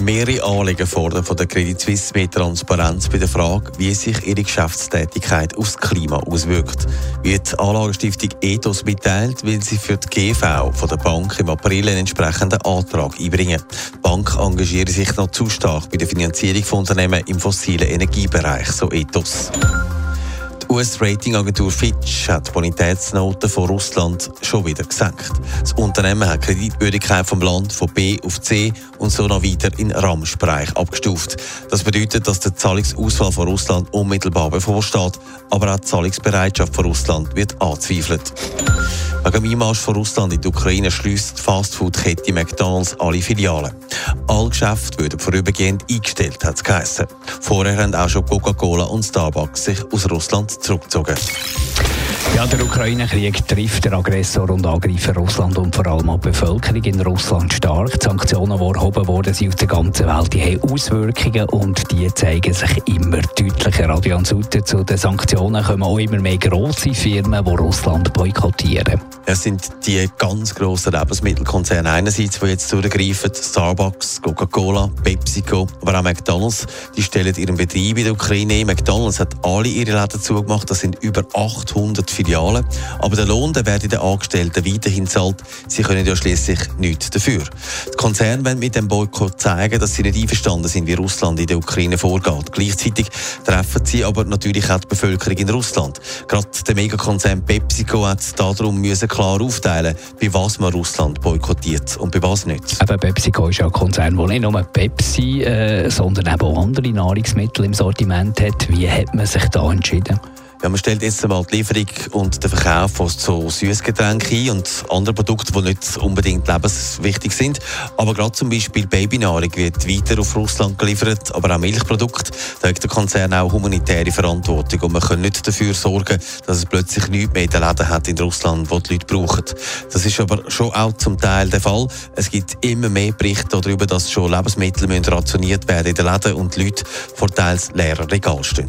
Mehrere Anliegen fordern von der Credit Suisse mehr Transparenz bei der Frage, wie sich ihre Geschäftstätigkeit aufs Klima auswirkt. Wie die Anlagenstiftung Ethos mitteilt, will sie für die GV von der Bank im April einen entsprechenden Antrag einbringen. Die Bank engagiert sich noch zu stark bei der Finanzierung von Unternehmen im fossilen Energiebereich, so Ethos. US-Ratingagentur Fitch hat die Bonitätsnoten von Russland schon wieder gesenkt. Das Unternehmen hat die Kreditwürdigkeit vom Land von B auf C und so noch weiter in Ramschbereich abgestuft. Das bedeutet, dass der Zahlungsausfall von Russland unmittelbar bevorsteht, aber auch die Zahlungsbereitschaft von Russland wird angezweifelt. Wegen dem Einmarsch von Russland in die Ukraine schließt die Fastfood-Kette McDonalds alle Filialen. Alle Geschäfte würden vorübergehend eingestellt, hat es geheißen. Vorher haben auch schon Coca-Cola und Starbucks sich aus Russland zurückgezogen. Ja, der Ukraine-Krieg trifft der Aggressor und Angreifer Russland und vor allem auch die Bevölkerung in Russland stark. Die Sanktionen, die erhoben worden sind auf der ganzen Welt, die haben Auswirkungen und die zeigen sich immer deutlicher. Adrian Sutter, zu den Sanktionen kommen auch immer mehr grosse Firmen, die Russland boykottieren. Es sind die ganz grossen Lebensmittelkonzerne einerseits, die jetzt zurückgreifen, Starbucks, Coca-Cola, PepsiCo, aber auch McDonalds, die stellen ihren Betrieb in der Ukraine. McDonalds hat alle ihre Läden zugemacht, das sind über 800 Filialen. Aber der Lohn der wird den Angestellten weiterhin zahlt. Sie können ja schließlich nichts dafür. Die Konzerne wollen mit dem Boykott zeigen, dass sie nicht einverstanden sind, wie Russland in der Ukraine vorgeht. Gleichzeitig treffen sie aber natürlich auch die Bevölkerung in Russland. Gerade der Megakonzern PepsiCo hat darum müssen klar aufteilen, bei was man Russland boykottiert und bei was nicht. Eben PepsiCo ist ja ein Konzern, der nicht nur Pepsi, äh, sondern auch andere Nahrungsmittel im Sortiment hat. Wie hat man sich da entschieden? Ja, man stellt jetzt einmal die Lieferung und den Verkauf von so Süßgetränken ein und andere Produkte, die nicht unbedingt lebenswichtig sind. Aber gerade zum Beispiel Babynahrung wird weiter auf Russland geliefert, aber auch Milchprodukte. Da hat der Konzern auch humanitäre Verantwortung und man kann nicht dafür sorgen, dass es plötzlich nichts mehr in den Läden hat in Russland, wo die Leute brauchen. Das ist aber schon auch zum Teil der Fall. Es gibt immer mehr Berichte darüber, dass schon Lebensmittel rationiert werden in den Läden und die Leute vor teils leeren Regal stehen.